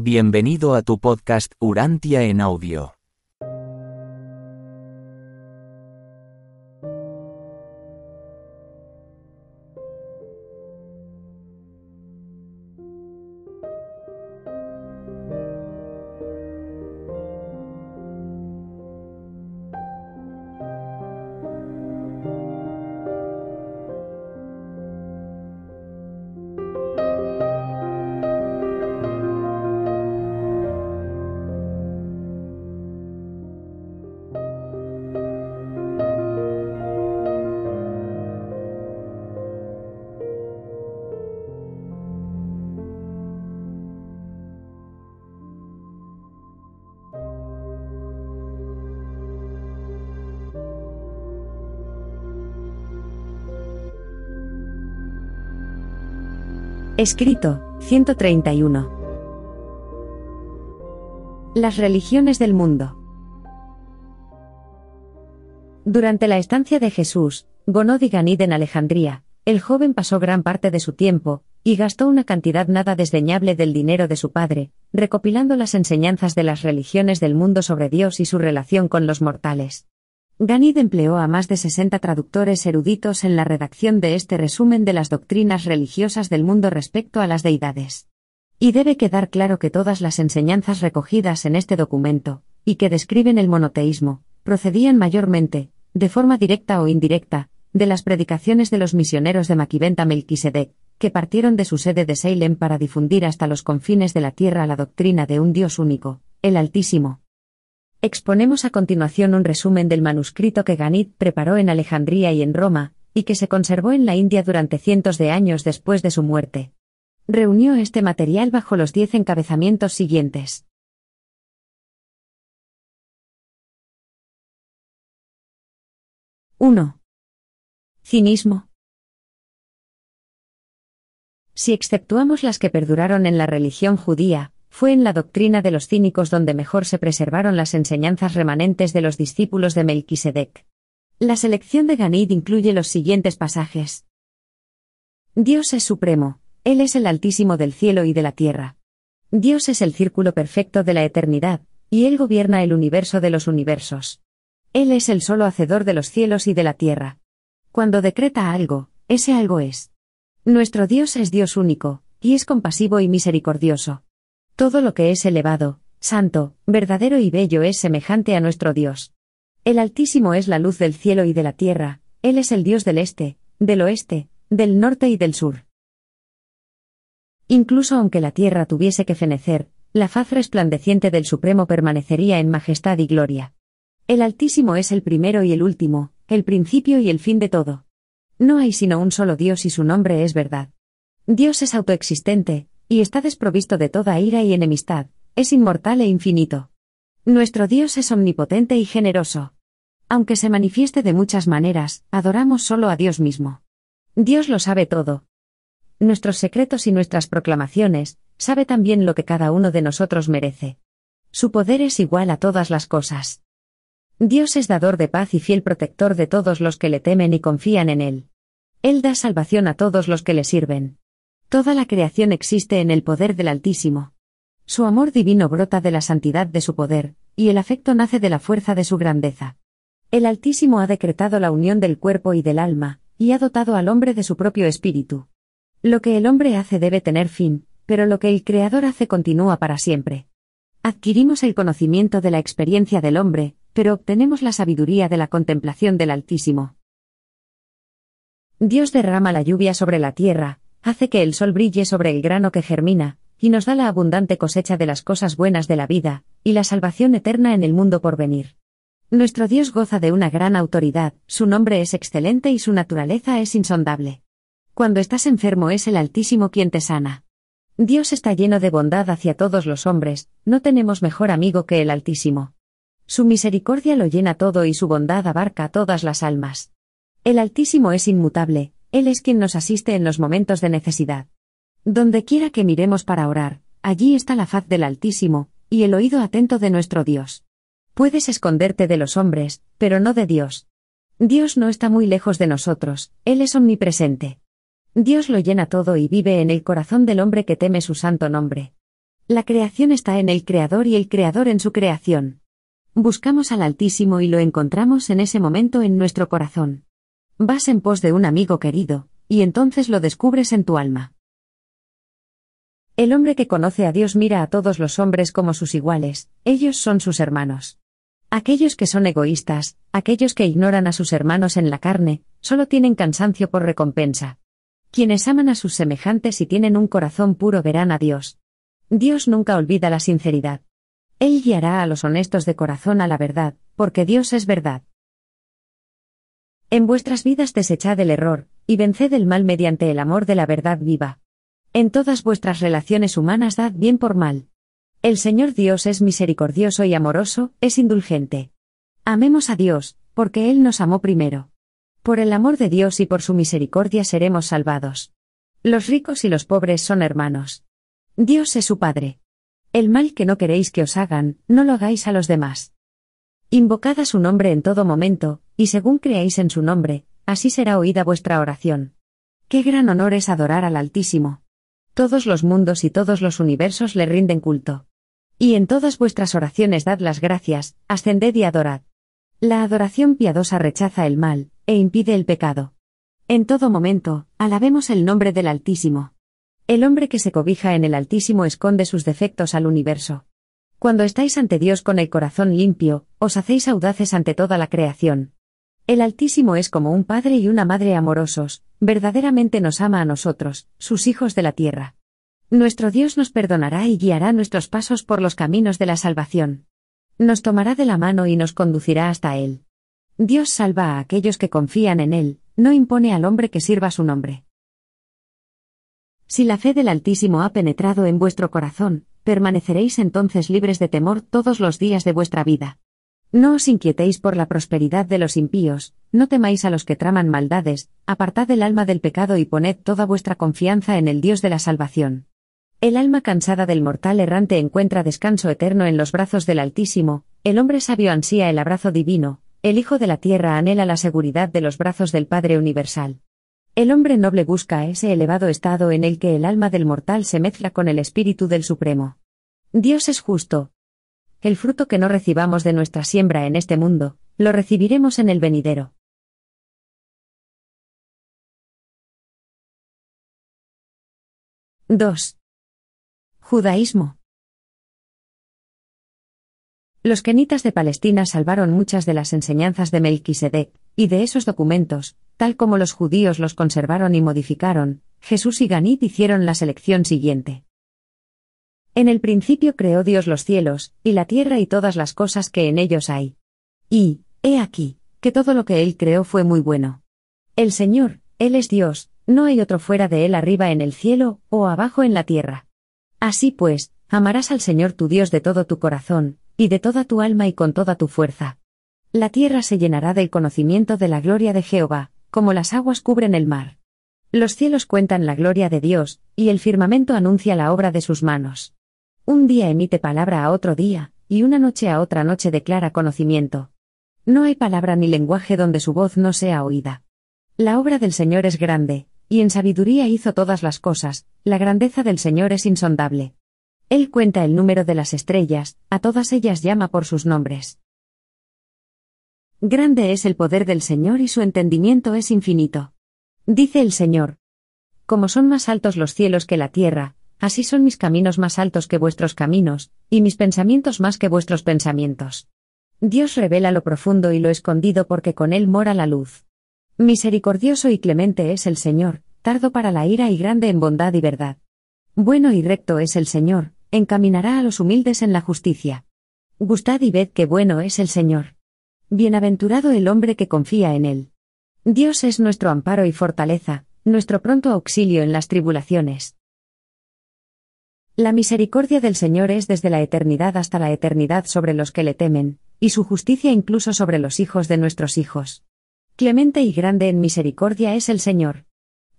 Bienvenido a tu podcast Urantia en audio. Escrito, 131. Las religiones del mundo. Durante la estancia de Jesús, Gonod y Ganid en Alejandría, el joven pasó gran parte de su tiempo, y gastó una cantidad nada desdeñable del dinero de su padre, recopilando las enseñanzas de las religiones del mundo sobre Dios y su relación con los mortales. Ganid empleó a más de 60 traductores eruditos en la redacción de este resumen de las doctrinas religiosas del mundo respecto a las deidades. Y debe quedar claro que todas las enseñanzas recogidas en este documento, y que describen el monoteísmo, procedían mayormente, de forma directa o indirecta, de las predicaciones de los misioneros de Maquiventa Melquisedec, que partieron de su sede de Salem para difundir hasta los confines de la tierra la doctrina de un Dios único, el Altísimo, Exponemos a continuación un resumen del manuscrito que Ganit preparó en Alejandría y en Roma, y que se conservó en la India durante cientos de años después de su muerte. Reunió este material bajo los diez encabezamientos siguientes. 1. Cinismo. Si exceptuamos las que perduraron en la religión judía, fue en la doctrina de los cínicos donde mejor se preservaron las enseñanzas remanentes de los discípulos de Melquisedec. La selección de Ganid incluye los siguientes pasajes. Dios es supremo, Él es el Altísimo del cielo y de la tierra. Dios es el círculo perfecto de la eternidad, y Él gobierna el universo de los universos. Él es el solo hacedor de los cielos y de la tierra. Cuando decreta algo, ese algo es. Nuestro Dios es Dios único, y es compasivo y misericordioso. Todo lo que es elevado, santo, verdadero y bello es semejante a nuestro Dios. El Altísimo es la luz del cielo y de la tierra, Él es el Dios del este, del oeste, del norte y del sur. Incluso aunque la tierra tuviese que fenecer, la faz resplandeciente del Supremo permanecería en majestad y gloria. El Altísimo es el primero y el último, el principio y el fin de todo. No hay sino un solo Dios y su nombre es verdad. Dios es autoexistente, y está desprovisto de toda ira y enemistad, es inmortal e infinito. Nuestro Dios es omnipotente y generoso. Aunque se manifieste de muchas maneras, adoramos solo a Dios mismo. Dios lo sabe todo. Nuestros secretos y nuestras proclamaciones, sabe también lo que cada uno de nosotros merece. Su poder es igual a todas las cosas. Dios es dador de paz y fiel protector de todos los que le temen y confían en Él. Él da salvación a todos los que le sirven. Toda la creación existe en el poder del Altísimo. Su amor divino brota de la santidad de su poder, y el afecto nace de la fuerza de su grandeza. El Altísimo ha decretado la unión del cuerpo y del alma, y ha dotado al hombre de su propio espíritu. Lo que el hombre hace debe tener fin, pero lo que el Creador hace continúa para siempre. Adquirimos el conocimiento de la experiencia del hombre, pero obtenemos la sabiduría de la contemplación del Altísimo. Dios derrama la lluvia sobre la tierra, hace que el sol brille sobre el grano que germina, y nos da la abundante cosecha de las cosas buenas de la vida, y la salvación eterna en el mundo por venir. Nuestro Dios goza de una gran autoridad, su nombre es excelente y su naturaleza es insondable. Cuando estás enfermo es el Altísimo quien te sana. Dios está lleno de bondad hacia todos los hombres, no tenemos mejor amigo que el Altísimo. Su misericordia lo llena todo y su bondad abarca todas las almas. El Altísimo es inmutable, él es quien nos asiste en los momentos de necesidad. Donde quiera que miremos para orar, allí está la faz del Altísimo, y el oído atento de nuestro Dios. Puedes esconderte de los hombres, pero no de Dios. Dios no está muy lejos de nosotros, Él es omnipresente. Dios lo llena todo y vive en el corazón del hombre que teme su santo nombre. La creación está en el Creador y el Creador en su creación. Buscamos al Altísimo y lo encontramos en ese momento en nuestro corazón. Vas en pos de un amigo querido, y entonces lo descubres en tu alma. El hombre que conoce a Dios mira a todos los hombres como sus iguales, ellos son sus hermanos. Aquellos que son egoístas, aquellos que ignoran a sus hermanos en la carne, solo tienen cansancio por recompensa. Quienes aman a sus semejantes y tienen un corazón puro verán a Dios. Dios nunca olvida la sinceridad. Él guiará a los honestos de corazón a la verdad, porque Dios es verdad. En vuestras vidas desechad el error, y venced el mal mediante el amor de la verdad viva. En todas vuestras relaciones humanas dad bien por mal. El Señor Dios es misericordioso y amoroso, es indulgente. Amemos a Dios, porque Él nos amó primero. Por el amor de Dios y por su misericordia seremos salvados. Los ricos y los pobres son hermanos. Dios es su Padre. El mal que no queréis que os hagan, no lo hagáis a los demás. Invocad a su nombre en todo momento, y según creáis en su nombre, así será oída vuestra oración. Qué gran honor es adorar al Altísimo. Todos los mundos y todos los universos le rinden culto. Y en todas vuestras oraciones dad las gracias, ascended y adorad. La adoración piadosa rechaza el mal, e impide el pecado. En todo momento, alabemos el nombre del Altísimo. El hombre que se cobija en el Altísimo esconde sus defectos al universo. Cuando estáis ante Dios con el corazón limpio, os hacéis audaces ante toda la creación. El Altísimo es como un padre y una madre amorosos, verdaderamente nos ama a nosotros, sus hijos de la tierra. Nuestro Dios nos perdonará y guiará nuestros pasos por los caminos de la salvación. Nos tomará de la mano y nos conducirá hasta Él. Dios salva a aquellos que confían en Él, no impone al hombre que sirva su nombre. Si la fe del Altísimo ha penetrado en vuestro corazón, permaneceréis entonces libres de temor todos los días de vuestra vida. No os inquietéis por la prosperidad de los impíos, no temáis a los que traman maldades, apartad el alma del pecado y poned toda vuestra confianza en el Dios de la salvación. El alma cansada del mortal errante encuentra descanso eterno en los brazos del Altísimo, el hombre sabio ansía el abrazo divino, el Hijo de la Tierra anhela la seguridad de los brazos del Padre Universal. El hombre noble busca ese elevado estado en el que el alma del mortal se mezcla con el espíritu del Supremo. Dios es justo. El fruto que no recibamos de nuestra siembra en este mundo, lo recibiremos en el venidero. —2. Judaísmo. Los kenitas de Palestina salvaron muchas de las enseñanzas de Melquisedec, y de esos documentos, tal como los judíos los conservaron y modificaron, Jesús y Ganit hicieron la selección siguiente. En el principio creó Dios los cielos, y la tierra y todas las cosas que en ellos hay. Y, he aquí, que todo lo que Él creó fue muy bueno. El Señor, Él es Dios, no hay otro fuera de Él arriba en el cielo, o abajo en la tierra. Así pues, amarás al Señor tu Dios de todo tu corazón, y de toda tu alma y con toda tu fuerza. La tierra se llenará del conocimiento de la gloria de Jehová, como las aguas cubren el mar. Los cielos cuentan la gloria de Dios, y el firmamento anuncia la obra de sus manos. Un día emite palabra a otro día, y una noche a otra noche declara conocimiento. No hay palabra ni lenguaje donde su voz no sea oída. La obra del Señor es grande, y en sabiduría hizo todas las cosas, la grandeza del Señor es insondable. Él cuenta el número de las estrellas, a todas ellas llama por sus nombres. Grande es el poder del Señor y su entendimiento es infinito. Dice el Señor. Como son más altos los cielos que la tierra, así son mis caminos más altos que vuestros caminos, y mis pensamientos más que vuestros pensamientos. Dios revela lo profundo y lo escondido porque con él mora la luz. Misericordioso y clemente es el Señor, tardo para la ira y grande en bondad y verdad. Bueno y recto es el Señor, encaminará a los humildes en la justicia. Gustad y ved qué bueno es el Señor. Bienaventurado el hombre que confía en él. Dios es nuestro amparo y fortaleza, nuestro pronto auxilio en las tribulaciones. La misericordia del Señor es desde la eternidad hasta la eternidad sobre los que le temen, y su justicia incluso sobre los hijos de nuestros hijos. Clemente y grande en misericordia es el Señor.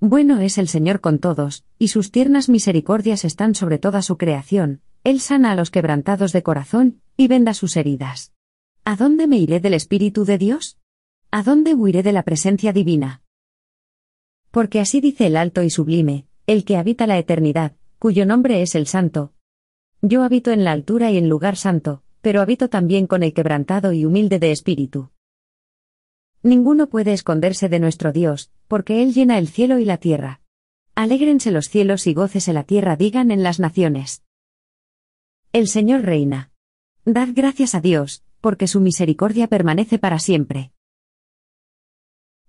Bueno es el Señor con todos, y sus tiernas misericordias están sobre toda su creación, Él sana a los quebrantados de corazón, y venda sus heridas. ¿A dónde me iré del Espíritu de Dios? ¿A dónde huiré de la presencia divina? Porque así dice el alto y sublime, el que habita la eternidad, cuyo nombre es el Santo. Yo habito en la altura y en lugar santo, pero habito también con el quebrantado y humilde de espíritu. Ninguno puede esconderse de nuestro Dios, porque Él llena el cielo y la tierra. Alégrense los cielos y gócese la tierra, digan en las naciones. El Señor reina. Dad gracias a Dios, porque su misericordia permanece para siempre.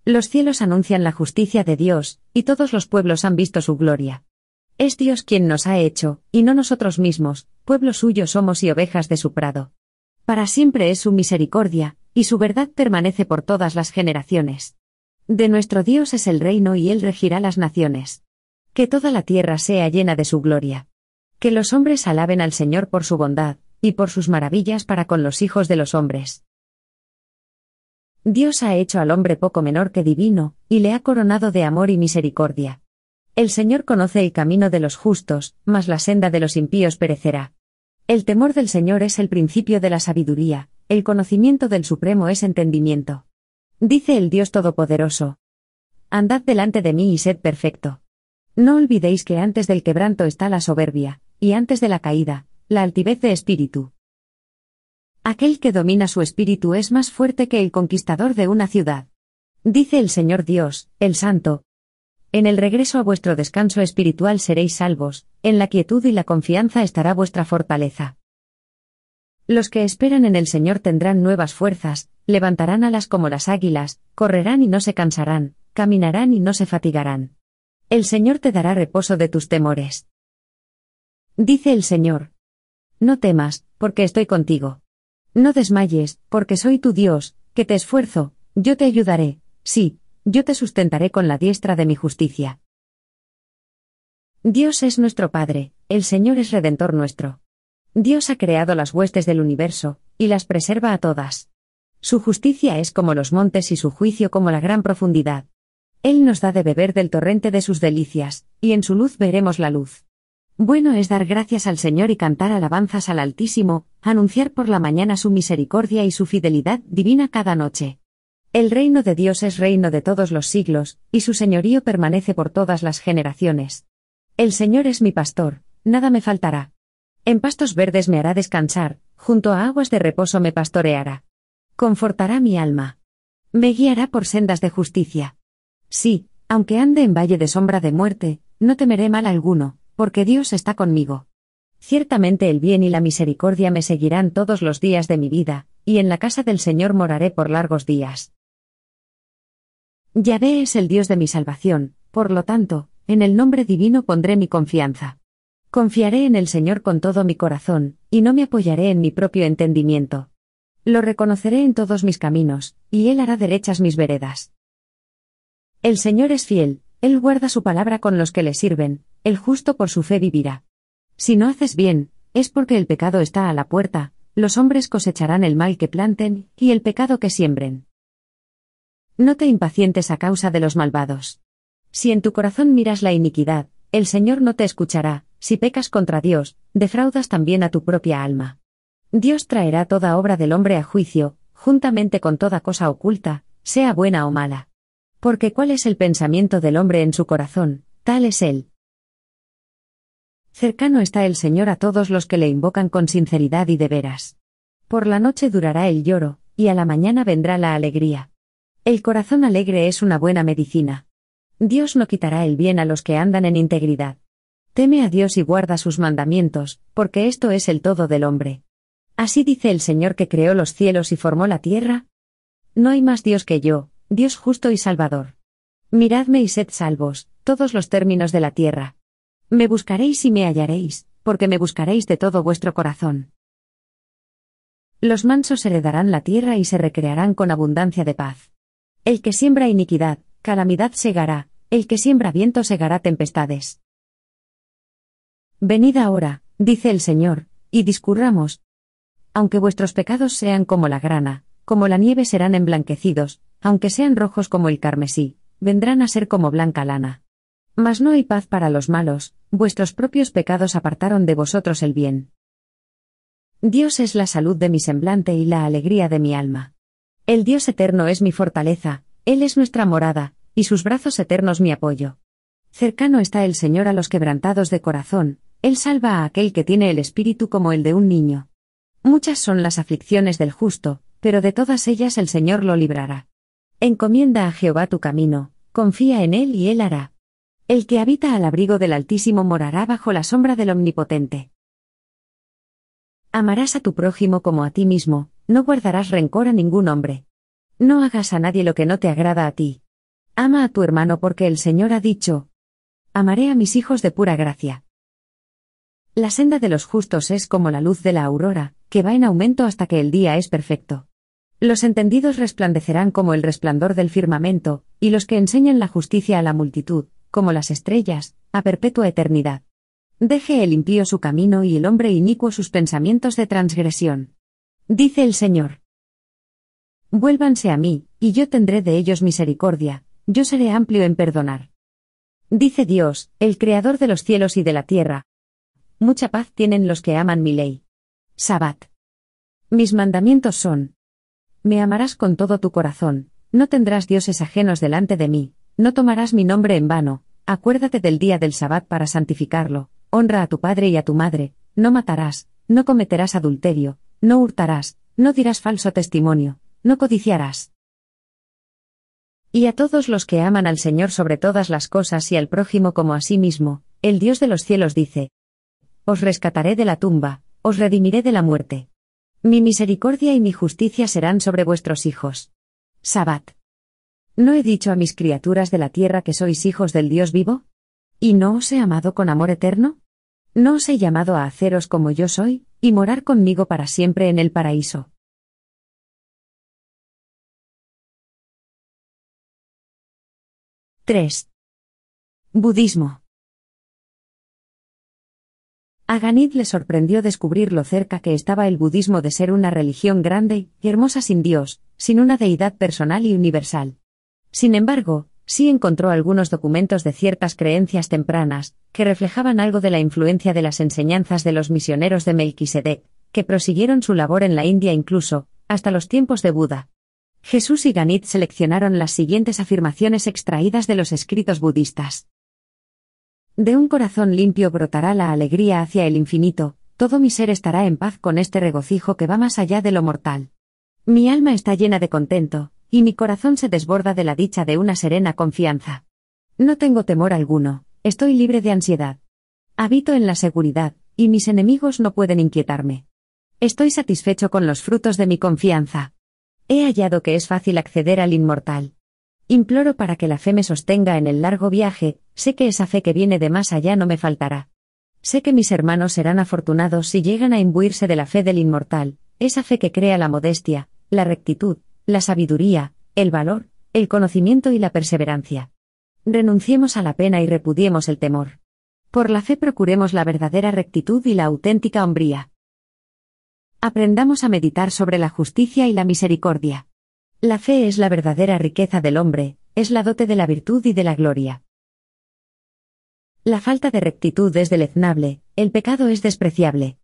Los cielos anuncian la justicia de Dios, y todos los pueblos han visto su gloria. Es Dios quien nos ha hecho, y no nosotros mismos, pueblo suyo somos y ovejas de su prado. Para siempre es su misericordia, y su verdad permanece por todas las generaciones. De nuestro Dios es el reino y él regirá las naciones. Que toda la tierra sea llena de su gloria. Que los hombres alaben al Señor por su bondad, y por sus maravillas para con los hijos de los hombres. Dios ha hecho al hombre poco menor que divino, y le ha coronado de amor y misericordia. El Señor conoce el camino de los justos, mas la senda de los impíos perecerá. El temor del Señor es el principio de la sabiduría, el conocimiento del Supremo es entendimiento. Dice el Dios Todopoderoso. Andad delante de mí y sed perfecto. No olvidéis que antes del quebranto está la soberbia, y antes de la caída, la altivez de espíritu. Aquel que domina su espíritu es más fuerte que el conquistador de una ciudad. Dice el Señor Dios, el Santo. En el regreso a vuestro descanso espiritual seréis salvos, en la quietud y la confianza estará vuestra fortaleza. Los que esperan en el Señor tendrán nuevas fuerzas, levantarán alas como las águilas, correrán y no se cansarán, caminarán y no se fatigarán. El Señor te dará reposo de tus temores. Dice el Señor, no temas, porque estoy contigo. No desmayes, porque soy tu Dios, que te esfuerzo, yo te ayudaré, sí, yo te sustentaré con la diestra de mi justicia. Dios es nuestro Padre, el Señor es Redentor nuestro. Dios ha creado las huestes del universo, y las preserva a todas. Su justicia es como los montes y su juicio como la gran profundidad. Él nos da de beber del torrente de sus delicias, y en su luz veremos la luz. Bueno es dar gracias al Señor y cantar alabanzas al Altísimo, anunciar por la mañana su misericordia y su fidelidad divina cada noche. El reino de Dios es reino de todos los siglos, y su señorío permanece por todas las generaciones. El Señor es mi pastor, nada me faltará. En pastos verdes me hará descansar, junto a aguas de reposo me pastoreará. Confortará mi alma. Me guiará por sendas de justicia. Sí, aunque ande en valle de sombra de muerte, no temeré mal alguno, porque Dios está conmigo. Ciertamente el bien y la misericordia me seguirán todos los días de mi vida, y en la casa del Señor moraré por largos días. Yahvé es el Dios de mi salvación, por lo tanto, en el nombre divino pondré mi confianza. Confiaré en el Señor con todo mi corazón, y no me apoyaré en mi propio entendimiento. Lo reconoceré en todos mis caminos, y Él hará derechas mis veredas. El Señor es fiel, Él guarda su palabra con los que le sirven, el justo por su fe vivirá. Si no haces bien, es porque el pecado está a la puerta, los hombres cosecharán el mal que planten, y el pecado que siembren. No te impacientes a causa de los malvados. Si en tu corazón miras la iniquidad, el Señor no te escuchará, si pecas contra Dios, defraudas también a tu propia alma. Dios traerá toda obra del hombre a juicio, juntamente con toda cosa oculta, sea buena o mala. Porque cuál es el pensamiento del hombre en su corazón, tal es él. Cercano está el Señor a todos los que le invocan con sinceridad y de veras. Por la noche durará el lloro, y a la mañana vendrá la alegría. El corazón alegre es una buena medicina. Dios no quitará el bien a los que andan en integridad. Teme a Dios y guarda sus mandamientos, porque esto es el todo del hombre. Así dice el Señor que creó los cielos y formó la tierra. No hay más Dios que yo, Dios justo y salvador. Miradme y sed salvos, todos los términos de la tierra. Me buscaréis y me hallaréis, porque me buscaréis de todo vuestro corazón. Los mansos heredarán la tierra y se recrearán con abundancia de paz. El que siembra iniquidad, calamidad segará, el que siembra viento segará tempestades. Venid ahora, dice el Señor, y discurramos. Aunque vuestros pecados sean como la grana, como la nieve serán emblanquecidos, aunque sean rojos como el carmesí, vendrán a ser como blanca lana. Mas no hay paz para los malos, vuestros propios pecados apartaron de vosotros el bien. Dios es la salud de mi semblante y la alegría de mi alma. El Dios eterno es mi fortaleza, Él es nuestra morada, y sus brazos eternos mi apoyo. Cercano está el Señor a los quebrantados de corazón, Él salva a aquel que tiene el espíritu como el de un niño. Muchas son las aflicciones del justo, pero de todas ellas el Señor lo librará. Encomienda a Jehová tu camino, confía en Él y Él hará. El que habita al abrigo del Altísimo morará bajo la sombra del Omnipotente. Amarás a tu prójimo como a ti mismo, no guardarás rencor a ningún hombre. No hagas a nadie lo que no te agrada a ti. Ama a tu hermano porque el Señor ha dicho, Amaré a mis hijos de pura gracia. La senda de los justos es como la luz de la aurora, que va en aumento hasta que el día es perfecto. Los entendidos resplandecerán como el resplandor del firmamento, y los que enseñan la justicia a la multitud, como las estrellas, a perpetua eternidad. Deje el impío su camino y el hombre inicuo sus pensamientos de transgresión. Dice el Señor. Vuélvanse a mí, y yo tendré de ellos misericordia, yo seré amplio en perdonar. Dice Dios, el Creador de los cielos y de la tierra. Mucha paz tienen los que aman mi ley. Sabbat. Mis mandamientos son. Me amarás con todo tu corazón, no tendrás dioses ajenos delante de mí, no tomarás mi nombre en vano, acuérdate del día del Sabbat para santificarlo, honra a tu padre y a tu madre, no matarás, no cometerás adulterio, no hurtarás, no dirás falso testimonio, no codiciarás. Y a todos los que aman al Señor sobre todas las cosas y al prójimo como a sí mismo, el Dios de los cielos dice, Os rescataré de la tumba, os redimiré de la muerte. Mi misericordia y mi justicia serán sobre vuestros hijos. Sabbat. ¿No he dicho a mis criaturas de la tierra que sois hijos del Dios vivo? ¿Y no os he amado con amor eterno? ¿No os he llamado a haceros como yo soy, y morar conmigo para siempre en el paraíso? —3. Budismo. A Ganit le sorprendió descubrir lo cerca que estaba el budismo de ser una religión grande y hermosa sin Dios, sin una deidad personal y universal. Sin embargo, sí encontró algunos documentos de ciertas creencias tempranas, que reflejaban algo de la influencia de las enseñanzas de los misioneros de Melquisedec, que prosiguieron su labor en la India incluso, hasta los tiempos de Buda. Jesús y Ganit seleccionaron las siguientes afirmaciones extraídas de los escritos budistas. De un corazón limpio brotará la alegría hacia el infinito, todo mi ser estará en paz con este regocijo que va más allá de lo mortal. Mi alma está llena de contento, y mi corazón se desborda de la dicha de una serena confianza. No tengo temor alguno, estoy libre de ansiedad. Habito en la seguridad, y mis enemigos no pueden inquietarme. Estoy satisfecho con los frutos de mi confianza. He hallado que es fácil acceder al inmortal. Imploro para que la fe me sostenga en el largo viaje, sé que esa fe que viene de más allá no me faltará. Sé que mis hermanos serán afortunados si llegan a imbuirse de la fe del inmortal, esa fe que crea la modestia, la rectitud, la sabiduría, el valor, el conocimiento y la perseverancia. Renunciemos a la pena y repudiemos el temor. Por la fe procuremos la verdadera rectitud y la auténtica hombría. Aprendamos a meditar sobre la justicia y la misericordia. La fe es la verdadera riqueza del hombre, es la dote de la virtud y de la gloria. La falta de rectitud es deleznable, el pecado es despreciable.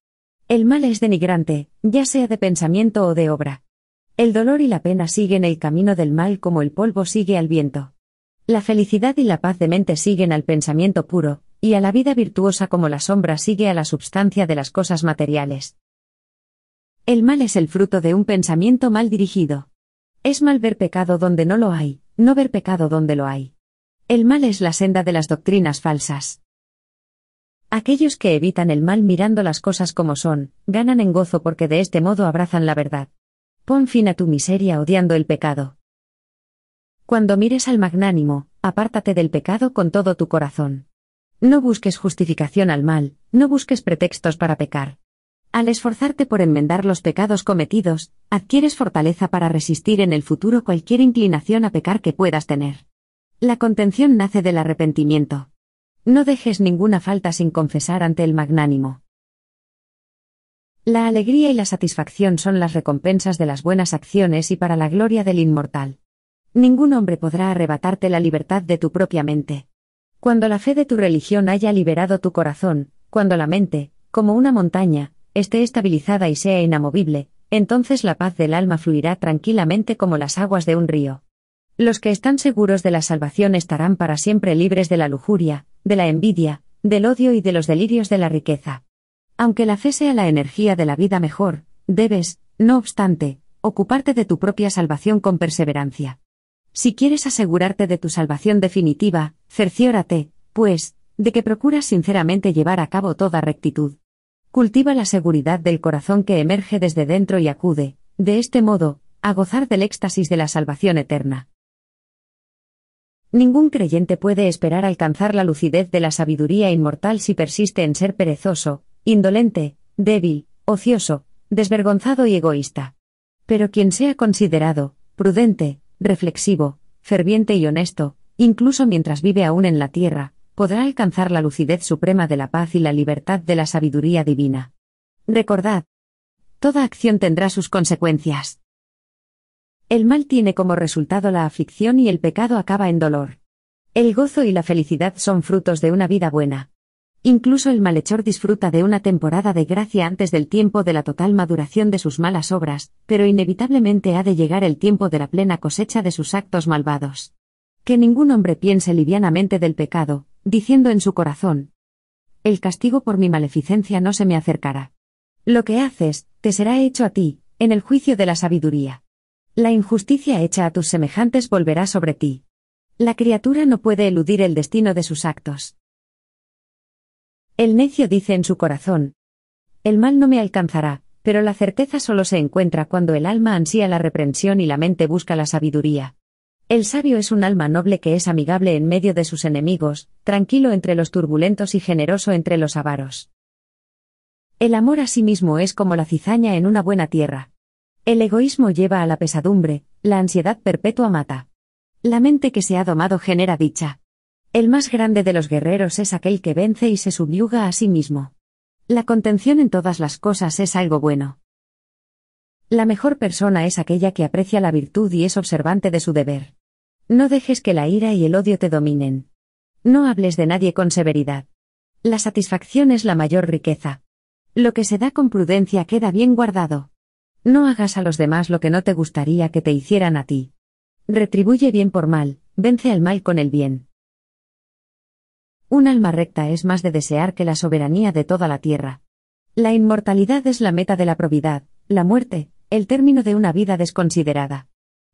El mal es denigrante, ya sea de pensamiento o de obra. El dolor y la pena siguen el camino del mal como el polvo sigue al viento. La felicidad y la paz de mente siguen al pensamiento puro, y a la vida virtuosa como la sombra sigue a la substancia de las cosas materiales. El mal es el fruto de un pensamiento mal dirigido. Es mal ver pecado donde no lo hay, no ver pecado donde lo hay. El mal es la senda de las doctrinas falsas. Aquellos que evitan el mal mirando las cosas como son, ganan en gozo porque de este modo abrazan la verdad. Pon fin a tu miseria odiando el pecado. Cuando mires al magnánimo, apártate del pecado con todo tu corazón. No busques justificación al mal, no busques pretextos para pecar. Al esforzarte por enmendar los pecados cometidos, adquieres fortaleza para resistir en el futuro cualquier inclinación a pecar que puedas tener. La contención nace del arrepentimiento. No dejes ninguna falta sin confesar ante el magnánimo. La alegría y la satisfacción son las recompensas de las buenas acciones y para la gloria del inmortal. Ningún hombre podrá arrebatarte la libertad de tu propia mente. Cuando la fe de tu religión haya liberado tu corazón, cuando la mente, como una montaña, esté estabilizada y sea inamovible, entonces la paz del alma fluirá tranquilamente como las aguas de un río. Los que están seguros de la salvación estarán para siempre libres de la lujuria, de la envidia, del odio y de los delirios de la riqueza. Aunque la fe sea la energía de la vida mejor, debes, no obstante, ocuparte de tu propia salvación con perseverancia. Si quieres asegurarte de tu salvación definitiva, cerciórate, pues, de que procuras sinceramente llevar a cabo toda rectitud. Cultiva la seguridad del corazón que emerge desde dentro y acude, de este modo, a gozar del éxtasis de la salvación eterna. Ningún creyente puede esperar alcanzar la lucidez de la sabiduría inmortal si persiste en ser perezoso, indolente, débil, ocioso, desvergonzado y egoísta. Pero quien sea considerado, prudente, reflexivo, ferviente y honesto, incluso mientras vive aún en la tierra, podrá alcanzar la lucidez suprema de la paz y la libertad de la sabiduría divina. Recordad, toda acción tendrá sus consecuencias. El mal tiene como resultado la aflicción y el pecado acaba en dolor. El gozo y la felicidad son frutos de una vida buena. Incluso el malhechor disfruta de una temporada de gracia antes del tiempo de la total maduración de sus malas obras, pero inevitablemente ha de llegar el tiempo de la plena cosecha de sus actos malvados. Que ningún hombre piense livianamente del pecado, diciendo en su corazón, El castigo por mi maleficencia no se me acercará. Lo que haces, te será hecho a ti, en el juicio de la sabiduría. La injusticia hecha a tus semejantes volverá sobre ti. La criatura no puede eludir el destino de sus actos. El necio dice en su corazón, El mal no me alcanzará, pero la certeza solo se encuentra cuando el alma ansía la reprensión y la mente busca la sabiduría. El sabio es un alma noble que es amigable en medio de sus enemigos, tranquilo entre los turbulentos y generoso entre los avaros. El amor a sí mismo es como la cizaña en una buena tierra. El egoísmo lleva a la pesadumbre, la ansiedad perpetua mata. La mente que se ha domado genera dicha. El más grande de los guerreros es aquel que vence y se subyuga a sí mismo. La contención en todas las cosas es algo bueno. La mejor persona es aquella que aprecia la virtud y es observante de su deber. No dejes que la ira y el odio te dominen. No hables de nadie con severidad. La satisfacción es la mayor riqueza. Lo que se da con prudencia queda bien guardado. No hagas a los demás lo que no te gustaría que te hicieran a ti. Retribuye bien por mal, vence al mal con el bien. Un alma recta es más de desear que la soberanía de toda la tierra. La inmortalidad es la meta de la probidad, la muerte, el término de una vida desconsiderada.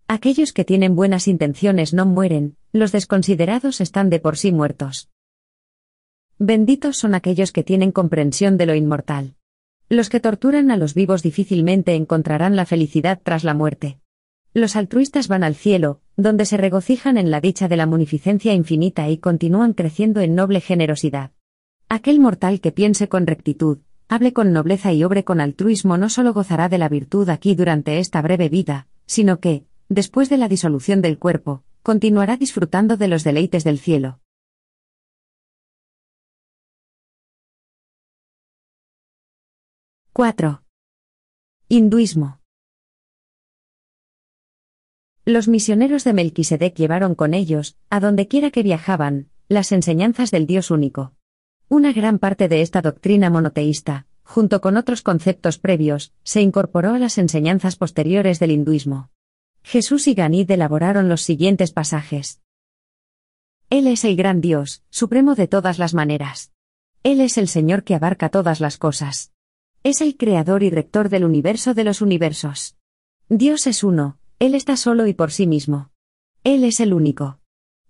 Aquellos que tienen buenas intenciones no mueren, los desconsiderados están de por sí muertos. Benditos son aquellos que tienen comprensión de lo inmortal. Los que torturan a los vivos difícilmente encontrarán la felicidad tras la muerte. Los altruistas van al cielo, donde se regocijan en la dicha de la munificencia infinita y continúan creciendo en noble generosidad. Aquel mortal que piense con rectitud, hable con nobleza y obre con altruismo no solo gozará de la virtud aquí durante esta breve vida, sino que, después de la disolución del cuerpo, continuará disfrutando de los deleites del cielo. ¡4! Hinduismo. Los misioneros de Melquisedec llevaron con ellos, a donde quiera que viajaban, las enseñanzas del Dios único. Una gran parte de esta doctrina monoteísta, junto con otros conceptos previos, se incorporó a las enseñanzas posteriores del hinduismo. Jesús y Ganid elaboraron los siguientes pasajes. Él es el gran Dios, supremo de todas las maneras. Él es el Señor que abarca todas las cosas. Es el creador y rector del universo de los universos. Dios es uno, él está solo y por sí mismo. Él es el único.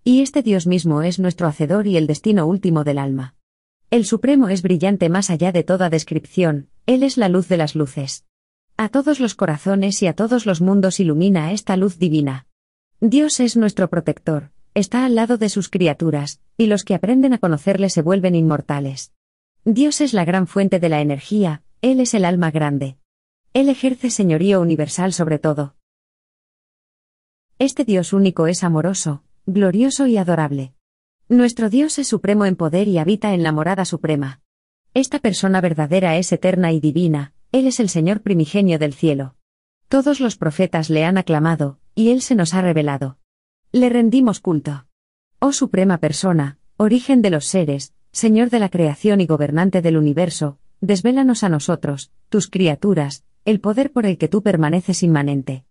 Y este Dios mismo es nuestro Hacedor y el destino último del alma. El Supremo es brillante más allá de toda descripción, Él es la luz de las luces. A todos los corazones y a todos los mundos ilumina esta luz divina. Dios es nuestro protector, está al lado de sus criaturas, y los que aprenden a conocerle se vuelven inmortales. Dios es la gran fuente de la energía, Él es el alma grande. Él ejerce señorío universal sobre todo. Este Dios único es amoroso, glorioso y adorable. Nuestro Dios es supremo en poder y habita en la morada suprema. Esta persona verdadera es eterna y divina, Él es el Señor primigenio del cielo. Todos los profetas le han aclamado, y Él se nos ha revelado. Le rendimos culto. Oh suprema persona, origen de los seres, Señor de la creación y gobernante del universo, desvélanos a nosotros, tus criaturas, el poder por el que tú permaneces inmanente.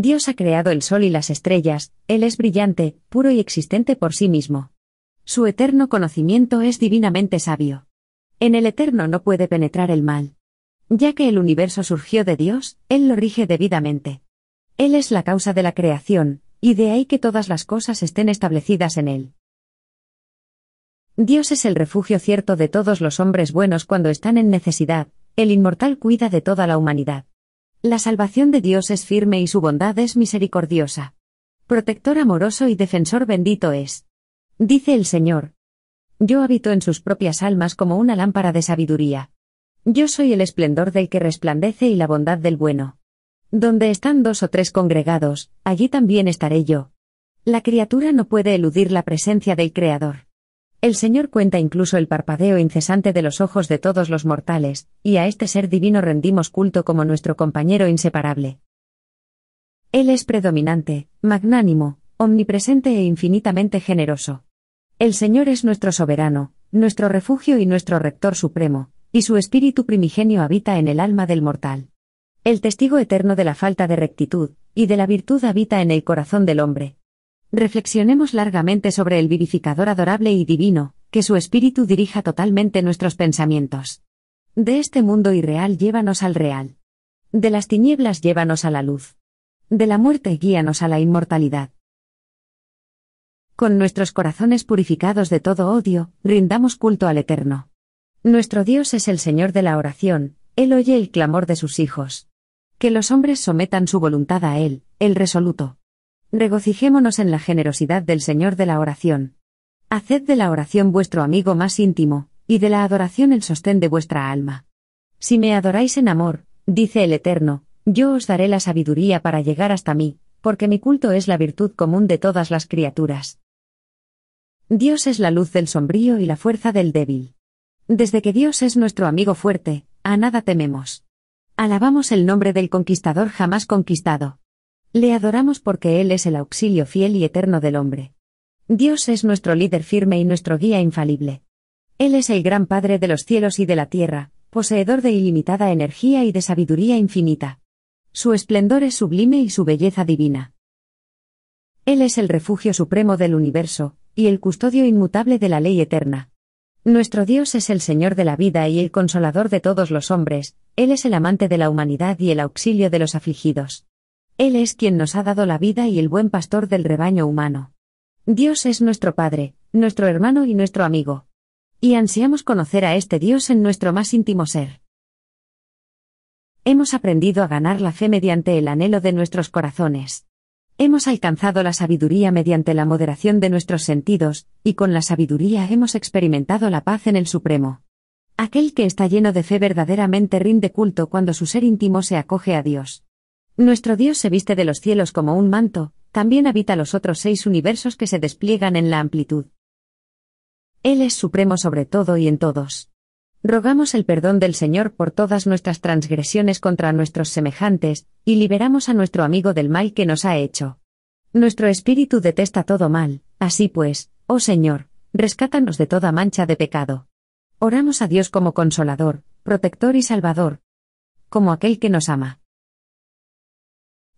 Dios ha creado el sol y las estrellas, Él es brillante, puro y existente por sí mismo. Su eterno conocimiento es divinamente sabio. En el eterno no puede penetrar el mal. Ya que el universo surgió de Dios, Él lo rige debidamente. Él es la causa de la creación, y de ahí que todas las cosas estén establecidas en Él. Dios es el refugio cierto de todos los hombres buenos cuando están en necesidad, el inmortal cuida de toda la humanidad. La salvación de Dios es firme y su bondad es misericordiosa. Protector amoroso y defensor bendito es. Dice el Señor. Yo habito en sus propias almas como una lámpara de sabiduría. Yo soy el esplendor del que resplandece y la bondad del bueno. Donde están dos o tres congregados, allí también estaré yo. La criatura no puede eludir la presencia del Creador. El Señor cuenta incluso el parpadeo incesante de los ojos de todos los mortales, y a este ser divino rendimos culto como nuestro compañero inseparable. Él es predominante, magnánimo, omnipresente e infinitamente generoso. El Señor es nuestro soberano, nuestro refugio y nuestro rector supremo, y su espíritu primigenio habita en el alma del mortal. El testigo eterno de la falta de rectitud, y de la virtud habita en el corazón del hombre. Reflexionemos largamente sobre el vivificador adorable y divino, que su espíritu dirija totalmente nuestros pensamientos. De este mundo irreal llévanos al real. De las tinieblas llévanos a la luz. De la muerte guíanos a la inmortalidad. Con nuestros corazones purificados de todo odio, rindamos culto al Eterno. Nuestro Dios es el Señor de la oración, Él oye el clamor de sus hijos. Que los hombres sometan su voluntad a Él, el resoluto. Regocijémonos en la generosidad del Señor de la oración. Haced de la oración vuestro amigo más íntimo, y de la adoración el sostén de vuestra alma. Si me adoráis en amor, dice el Eterno, yo os daré la sabiduría para llegar hasta mí, porque mi culto es la virtud común de todas las criaturas. Dios es la luz del sombrío y la fuerza del débil. Desde que Dios es nuestro amigo fuerte, a nada tememos. Alabamos el nombre del conquistador jamás conquistado. Le adoramos porque Él es el auxilio fiel y eterno del hombre. Dios es nuestro líder firme y nuestro guía infalible. Él es el gran Padre de los cielos y de la tierra, poseedor de ilimitada energía y de sabiduría infinita. Su esplendor es sublime y su belleza divina. Él es el refugio supremo del universo, y el custodio inmutable de la ley eterna. Nuestro Dios es el Señor de la vida y el consolador de todos los hombres, Él es el amante de la humanidad y el auxilio de los afligidos. Él es quien nos ha dado la vida y el buen pastor del rebaño humano. Dios es nuestro Padre, nuestro hermano y nuestro amigo. Y ansiamos conocer a este Dios en nuestro más íntimo ser. Hemos aprendido a ganar la fe mediante el anhelo de nuestros corazones. Hemos alcanzado la sabiduría mediante la moderación de nuestros sentidos, y con la sabiduría hemos experimentado la paz en el Supremo. Aquel que está lleno de fe verdaderamente rinde culto cuando su ser íntimo se acoge a Dios. Nuestro Dios se viste de los cielos como un manto, también habita los otros seis universos que se despliegan en la amplitud. Él es supremo sobre todo y en todos. Rogamos el perdón del Señor por todas nuestras transgresiones contra nuestros semejantes, y liberamos a nuestro amigo del mal que nos ha hecho. Nuestro espíritu detesta todo mal, así pues, oh Señor, rescátanos de toda mancha de pecado. Oramos a Dios como consolador, protector y salvador, como aquel que nos ama.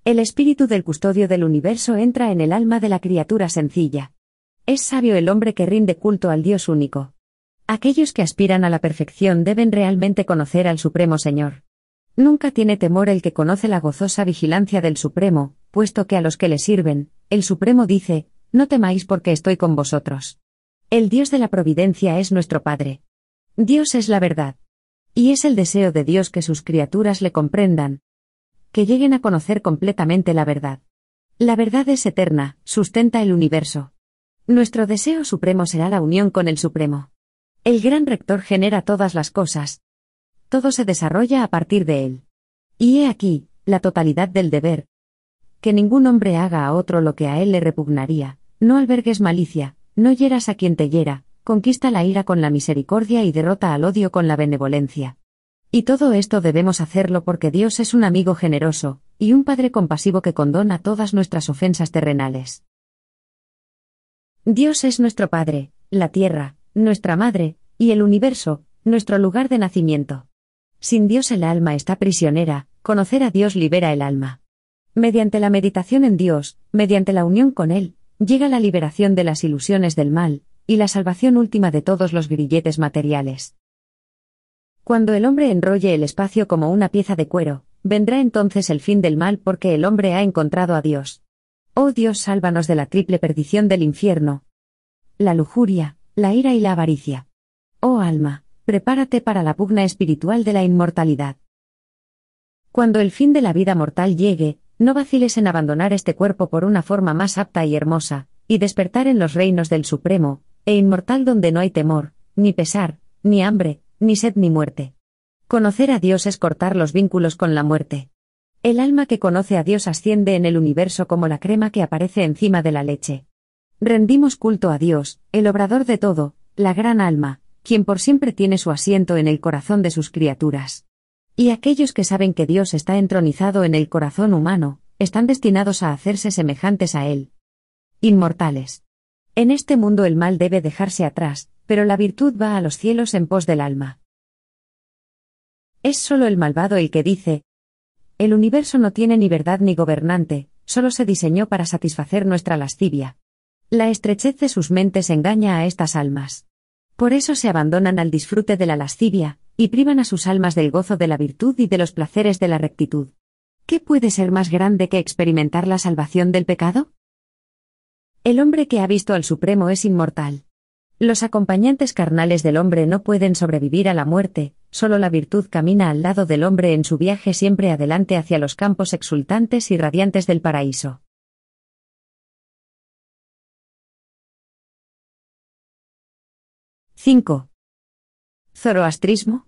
El espíritu del custodio del universo entra en el alma de la criatura sencilla. Es sabio el hombre que rinde culto al Dios único. Aquellos que aspiran a la perfección deben realmente conocer al Supremo Señor. Nunca tiene temor el que conoce la gozosa vigilancia del Supremo, puesto que a los que le sirven, el Supremo dice, no temáis porque estoy con vosotros. El Dios de la providencia es nuestro Padre. Dios es la verdad. Y es el deseo de Dios que sus criaturas le comprendan, que lleguen a conocer completamente la verdad. La verdad es eterna, sustenta el universo. Nuestro deseo supremo será la unión con el Supremo. El gran rector genera todas las cosas. Todo se desarrolla a partir de él. Y he aquí, la totalidad del deber. Que ningún hombre haga a otro lo que a él le repugnaría, no albergues malicia, no hieras a quien te hiera, conquista la ira con la misericordia y derrota al odio con la benevolencia. Y todo esto debemos hacerlo porque Dios es un amigo generoso, y un Padre compasivo que condona todas nuestras ofensas terrenales. Dios es nuestro Padre, la tierra, nuestra madre, y el universo, nuestro lugar de nacimiento. Sin Dios el alma está prisionera, conocer a Dios libera el alma. Mediante la meditación en Dios, mediante la unión con Él, llega la liberación de las ilusiones del mal, y la salvación última de todos los grilletes materiales. Cuando el hombre enrolle el espacio como una pieza de cuero, vendrá entonces el fin del mal porque el hombre ha encontrado a Dios. Oh Dios, sálvanos de la triple perdición del infierno. La lujuria, la ira y la avaricia. Oh alma, prepárate para la pugna espiritual de la inmortalidad. Cuando el fin de la vida mortal llegue, no vaciles en abandonar este cuerpo por una forma más apta y hermosa, y despertar en los reinos del Supremo, e inmortal donde no hay temor, ni pesar, ni hambre, ni sed ni muerte. Conocer a Dios es cortar los vínculos con la muerte. El alma que conoce a Dios asciende en el universo como la crema que aparece encima de la leche. Rendimos culto a Dios, el obrador de todo, la gran alma, quien por siempre tiene su asiento en el corazón de sus criaturas. Y aquellos que saben que Dios está entronizado en el corazón humano, están destinados a hacerse semejantes a Él. Inmortales. En este mundo el mal debe dejarse atrás, pero la virtud va a los cielos en pos del alma. Es solo el malvado el que dice, el universo no tiene ni verdad ni gobernante, solo se diseñó para satisfacer nuestra lascivia. La estrechez de sus mentes engaña a estas almas. Por eso se abandonan al disfrute de la lascivia, y privan a sus almas del gozo de la virtud y de los placeres de la rectitud. ¿Qué puede ser más grande que experimentar la salvación del pecado? El hombre que ha visto al Supremo es inmortal. Los acompañantes carnales del hombre no pueden sobrevivir a la muerte, solo la virtud camina al lado del hombre en su viaje siempre adelante hacia los campos exultantes y radiantes del paraíso. —5. Zoroastrismo.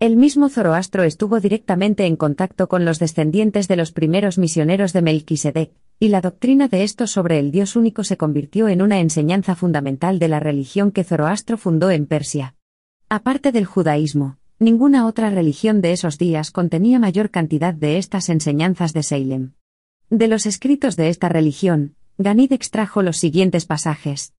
El mismo Zoroastro estuvo directamente en contacto con los descendientes de los primeros misioneros de Melquisedec, y la doctrina de estos sobre el Dios único se convirtió en una enseñanza fundamental de la religión que Zoroastro fundó en Persia. Aparte del judaísmo, ninguna otra religión de esos días contenía mayor cantidad de estas enseñanzas de Salem. De los escritos de esta religión, Ganid extrajo los siguientes pasajes.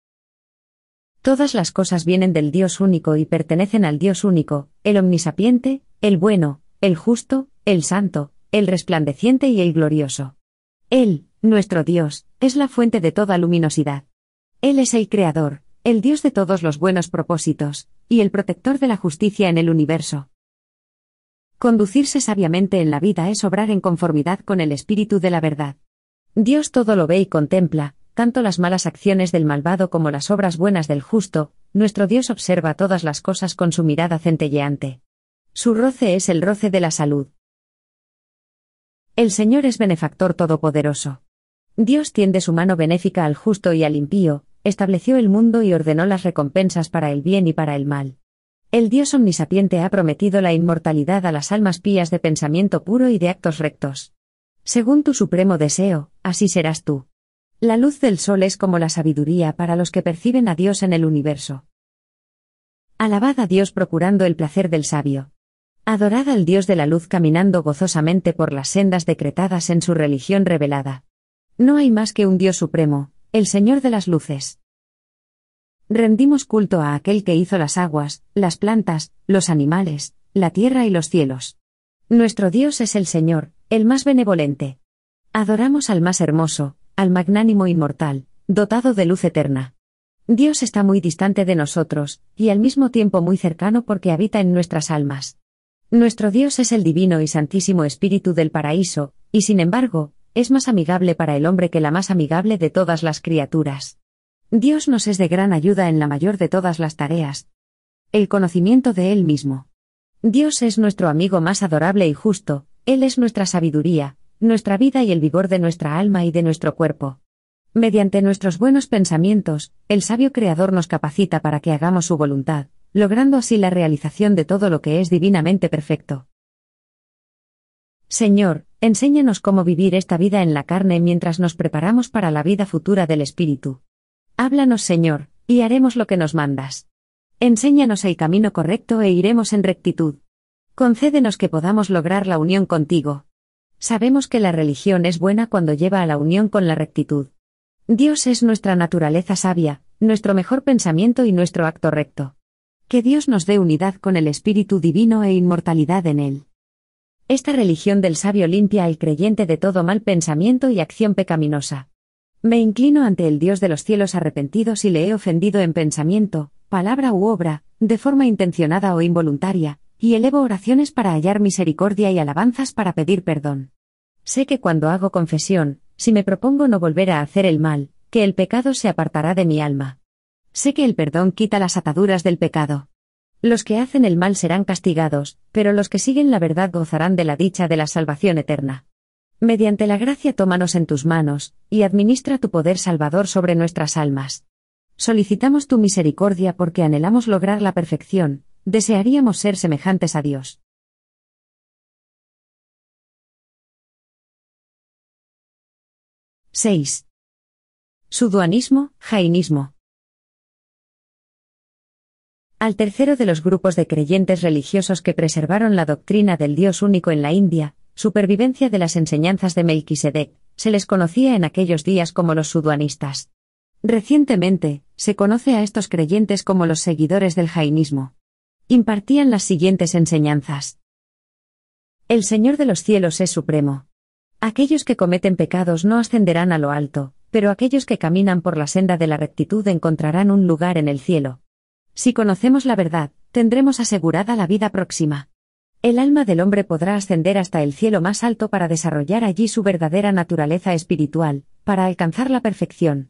Todas las cosas vienen del Dios único y pertenecen al Dios único, el omnisapiente, el bueno, el justo, el santo, el resplandeciente y el glorioso. Él, nuestro Dios, es la fuente de toda luminosidad. Él es el Creador, el Dios de todos los buenos propósitos, y el protector de la justicia en el universo. Conducirse sabiamente en la vida es obrar en conformidad con el espíritu de la verdad. Dios todo lo ve y contempla, tanto las malas acciones del malvado como las obras buenas del justo, nuestro Dios observa todas las cosas con su mirada centelleante. Su roce es el roce de la salud. El Señor es benefactor todopoderoso. Dios tiende su mano benéfica al justo y al impío, estableció el mundo y ordenó las recompensas para el bien y para el mal. El Dios omnisapiente ha prometido la inmortalidad a las almas pías de pensamiento puro y de actos rectos. Según tu supremo deseo, así serás tú. La luz del sol es como la sabiduría para los que perciben a Dios en el universo. Alabad a Dios procurando el placer del sabio. Adorad al Dios de la luz caminando gozosamente por las sendas decretadas en su religión revelada. No hay más que un Dios supremo, el Señor de las luces. Rendimos culto a aquel que hizo las aguas, las plantas, los animales, la tierra y los cielos. Nuestro Dios es el Señor, el más benevolente. Adoramos al más hermoso, al magnánimo inmortal, dotado de luz eterna. Dios está muy distante de nosotros, y al mismo tiempo muy cercano porque habita en nuestras almas. Nuestro Dios es el divino y santísimo Espíritu del paraíso, y sin embargo, es más amigable para el hombre que la más amigable de todas las criaturas. Dios nos es de gran ayuda en la mayor de todas las tareas. El conocimiento de Él mismo. Dios es nuestro amigo más adorable y justo, Él es nuestra sabiduría, nuestra vida y el vigor de nuestra alma y de nuestro cuerpo. Mediante nuestros buenos pensamientos, el sabio Creador nos capacita para que hagamos su voluntad, logrando así la realización de todo lo que es divinamente perfecto. Señor, enséñanos cómo vivir esta vida en la carne mientras nos preparamos para la vida futura del Espíritu. Háblanos, Señor, y haremos lo que nos mandas. Enséñanos el camino correcto e iremos en rectitud. Concédenos que podamos lograr la unión contigo. Sabemos que la religión es buena cuando lleva a la unión con la rectitud. Dios es nuestra naturaleza sabia, nuestro mejor pensamiento y nuestro acto recto. Que Dios nos dé unidad con el Espíritu Divino e inmortalidad en él. Esta religión del sabio limpia al creyente de todo mal pensamiento y acción pecaminosa. Me inclino ante el Dios de los cielos arrepentido si le he ofendido en pensamiento, palabra u obra, de forma intencionada o involuntaria, y elevo oraciones para hallar misericordia y alabanzas para pedir perdón. Sé que cuando hago confesión, si me propongo no volver a hacer el mal, que el pecado se apartará de mi alma. Sé que el perdón quita las ataduras del pecado. Los que hacen el mal serán castigados, pero los que siguen la verdad gozarán de la dicha de la salvación eterna. Mediante la gracia tómanos en tus manos, y administra tu poder salvador sobre nuestras almas. Solicitamos tu misericordia porque anhelamos lograr la perfección, desearíamos ser semejantes a Dios. ¡6! Suduanismo, jainismo. Al tercero de los grupos de creyentes religiosos que preservaron la doctrina del Dios único en la India, supervivencia de las enseñanzas de Melquisedec, se les conocía en aquellos días como los suduanistas. Recientemente, se conoce a estos creyentes como los seguidores del jainismo. Impartían las siguientes enseñanzas. El Señor de los cielos es supremo. Aquellos que cometen pecados no ascenderán a lo alto, pero aquellos que caminan por la senda de la rectitud encontrarán un lugar en el cielo. Si conocemos la verdad, tendremos asegurada la vida próxima. El alma del hombre podrá ascender hasta el cielo más alto para desarrollar allí su verdadera naturaleza espiritual, para alcanzar la perfección.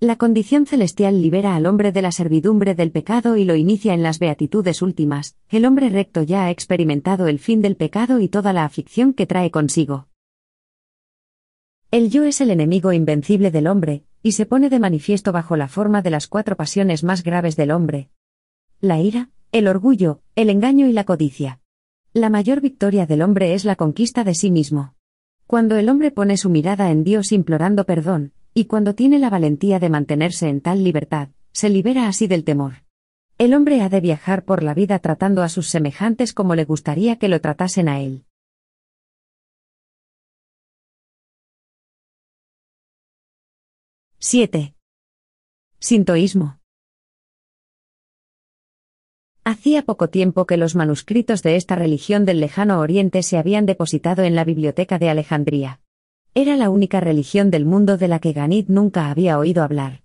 La condición celestial libera al hombre de la servidumbre del pecado y lo inicia en las beatitudes últimas. El hombre recto ya ha experimentado el fin del pecado y toda la aflicción que trae consigo. El yo es el enemigo invencible del hombre, y se pone de manifiesto bajo la forma de las cuatro pasiones más graves del hombre, la ira, el orgullo, el engaño y la codicia. La mayor victoria del hombre es la conquista de sí mismo. Cuando el hombre pone su mirada en Dios implorando perdón, y cuando tiene la valentía de mantenerse en tal libertad, se libera así del temor. El hombre ha de viajar por la vida tratando a sus semejantes como le gustaría que lo tratasen a él. ¡7! Sintoísmo. Hacía poco tiempo que los manuscritos de esta religión del lejano Oriente se habían depositado en la biblioteca de Alejandría. Era la única religión del mundo de la que Ganit nunca había oído hablar.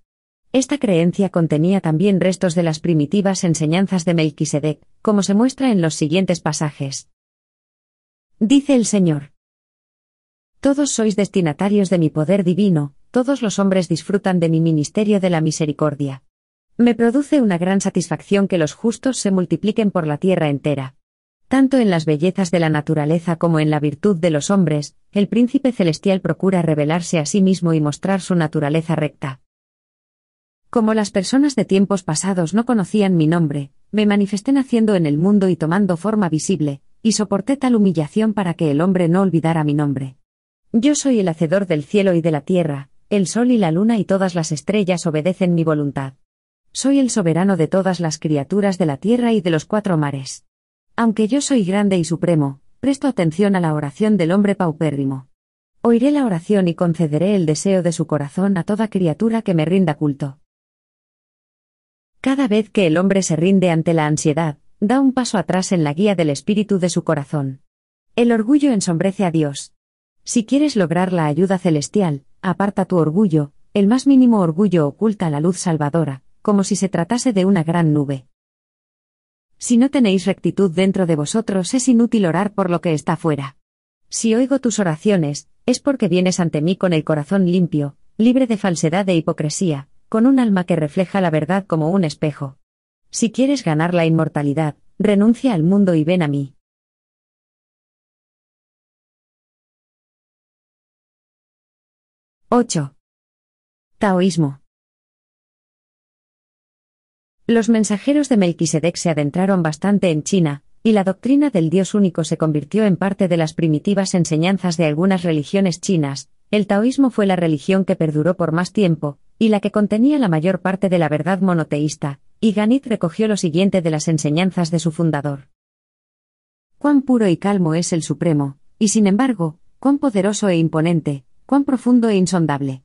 Esta creencia contenía también restos de las primitivas enseñanzas de Melquisedec, como se muestra en los siguientes pasajes. Dice el Señor. Todos sois destinatarios de mi poder divino, todos los hombres disfrutan de mi ministerio de la misericordia. Me produce una gran satisfacción que los justos se multipliquen por la tierra entera. Tanto en las bellezas de la naturaleza como en la virtud de los hombres, el príncipe celestial procura revelarse a sí mismo y mostrar su naturaleza recta. Como las personas de tiempos pasados no conocían mi nombre, me manifesté naciendo en el mundo y tomando forma visible, y soporté tal humillación para que el hombre no olvidara mi nombre. Yo soy el hacedor del cielo y de la tierra, el sol y la luna y todas las estrellas obedecen mi voluntad soy el soberano de todas las criaturas de la tierra y de los cuatro mares. Aunque yo soy grande y supremo, presto atención a la oración del hombre paupérrimo. Oiré la oración y concederé el deseo de su corazón a toda criatura que me rinda culto. Cada vez que el hombre se rinde ante la ansiedad, da un paso atrás en la guía del espíritu de su corazón. El orgullo ensombrece a Dios. Si quieres lograr la ayuda celestial, aparta tu orgullo, el más mínimo orgullo oculta la luz salvadora, como si se tratase de una gran nube. Si no tenéis rectitud dentro de vosotros es inútil orar por lo que está fuera. Si oigo tus oraciones, es porque vienes ante mí con el corazón limpio, libre de falsedad e hipocresía, con un alma que refleja la verdad como un espejo. Si quieres ganar la inmortalidad, renuncia al mundo y ven a mí. ¡8! Taoísmo. Los mensajeros de Melquisedec se adentraron bastante en China, y la doctrina del Dios único se convirtió en parte de las primitivas enseñanzas de algunas religiones chinas. El taoísmo fue la religión que perduró por más tiempo, y la que contenía la mayor parte de la verdad monoteísta, y Ganit recogió lo siguiente de las enseñanzas de su fundador. Cuán puro y calmo es el Supremo, y sin embargo, cuán poderoso e imponente, cuán profundo e insondable.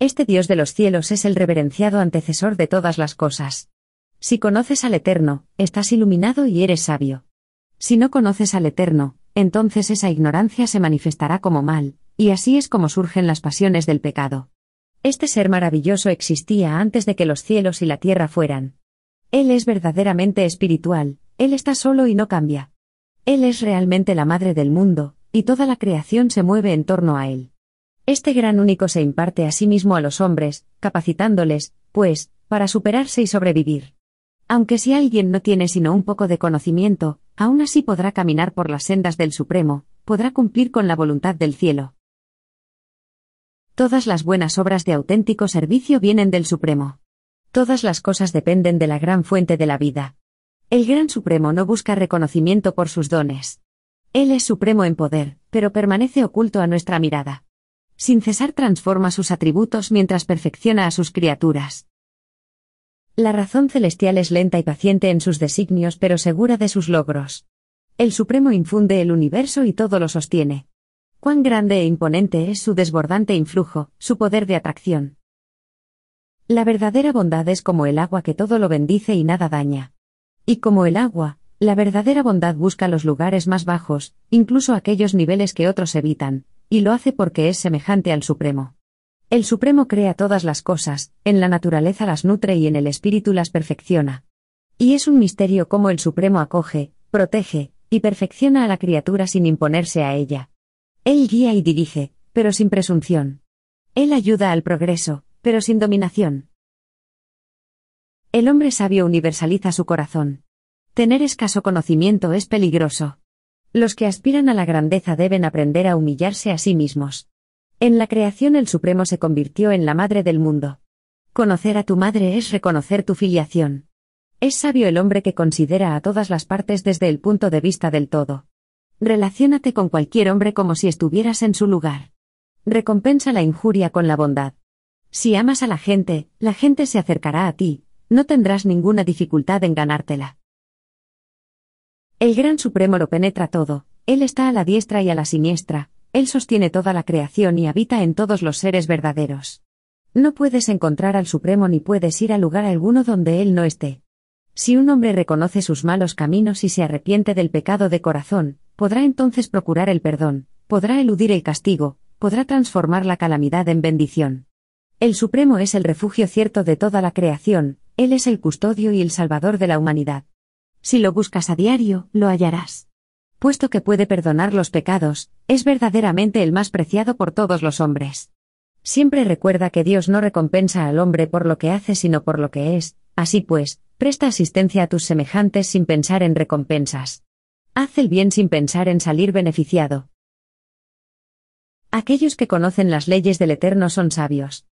Este Dios de los cielos es el reverenciado antecesor de todas las cosas. Si conoces al Eterno, estás iluminado y eres sabio. Si no conoces al Eterno, entonces esa ignorancia se manifestará como mal, Y así es como surgen las pasiones del pecado. Este ser maravilloso existía antes de que los cielos y la tierra fueran. Él es verdaderamente espiritual, Él está solo y no cambia. Él es realmente la madre del mundo, y toda la creación se mueve en torno a Él. Este gran único se imparte a sí mismo a los hombres, capacitándoles, pues, para superarse y sobrevivir. Aunque si alguien no tiene sino un poco de conocimiento, aún así podrá caminar por las sendas del Supremo, podrá cumplir con la voluntad del cielo. Todas las buenas obras de auténtico servicio vienen del Supremo. Todas las cosas dependen de la gran fuente de la vida. El Gran Supremo no busca reconocimiento por sus dones. Él es supremo en poder, pero permanece oculto a nuestra mirada. Sin cesar transforma sus atributos mientras perfecciona a sus criaturas. La razón celestial es lenta y paciente en sus designios pero segura de sus logros. El Supremo infunde el universo y todo lo sostiene. Cuán grande e imponente es su desbordante influjo, su poder de atracción. La verdadera bondad es como el agua que todo lo bendice y nada daña. Y como el agua, la verdadera bondad busca los lugares más bajos, incluso aquellos niveles que otros evitan, y lo hace porque es semejante al Supremo. El Supremo crea todas las cosas, en la naturaleza las nutre y en el espíritu las perfecciona. Y es un misterio cómo el Supremo acoge, protege, y perfecciona a la criatura sin imponerse a ella. Él guía y dirige, pero sin presunción. Él ayuda al progreso, pero sin dominación. El hombre sabio universaliza su corazón. Tener escaso conocimiento es peligroso. Los que aspiran a la grandeza deben aprender a humillarse a sí mismos. En la creación el Supremo se convirtió en la madre del mundo. Conocer a tu madre es reconocer tu filiación. Es sabio el hombre que considera a todas las partes desde el punto de vista del todo. Relaciónate con cualquier hombre como si estuvieras en su lugar. Recompensa la injuria con la bondad. Si amas a la gente, la gente se acercará a ti, no tendrás ninguna dificultad en ganártela. El Gran Supremo lo penetra todo, Él está a la diestra y a la siniestra, Él sostiene toda la creación y habita en todos los seres verdaderos. No puedes encontrar al Supremo ni puedes ir a lugar alguno donde Él no esté. Si un hombre reconoce sus malos caminos y se arrepiente del pecado de corazón, podrá entonces procurar el perdón, podrá eludir el castigo, podrá transformar la calamidad en bendición. El Supremo es el refugio cierto de toda la creación, Él es el custodio y el salvador de la humanidad. Si lo buscas a diario, lo hallarás. Puesto que puede perdonar los pecados, es verdaderamente el más preciado por todos los hombres. Siempre recuerda que Dios no recompensa al hombre por lo que hace sino por lo que es, así pues, presta asistencia a tus semejantes sin pensar en recompensas. Haz el bien sin pensar en salir beneficiado. Aquellos que conocen las leyes del Eterno son sabios.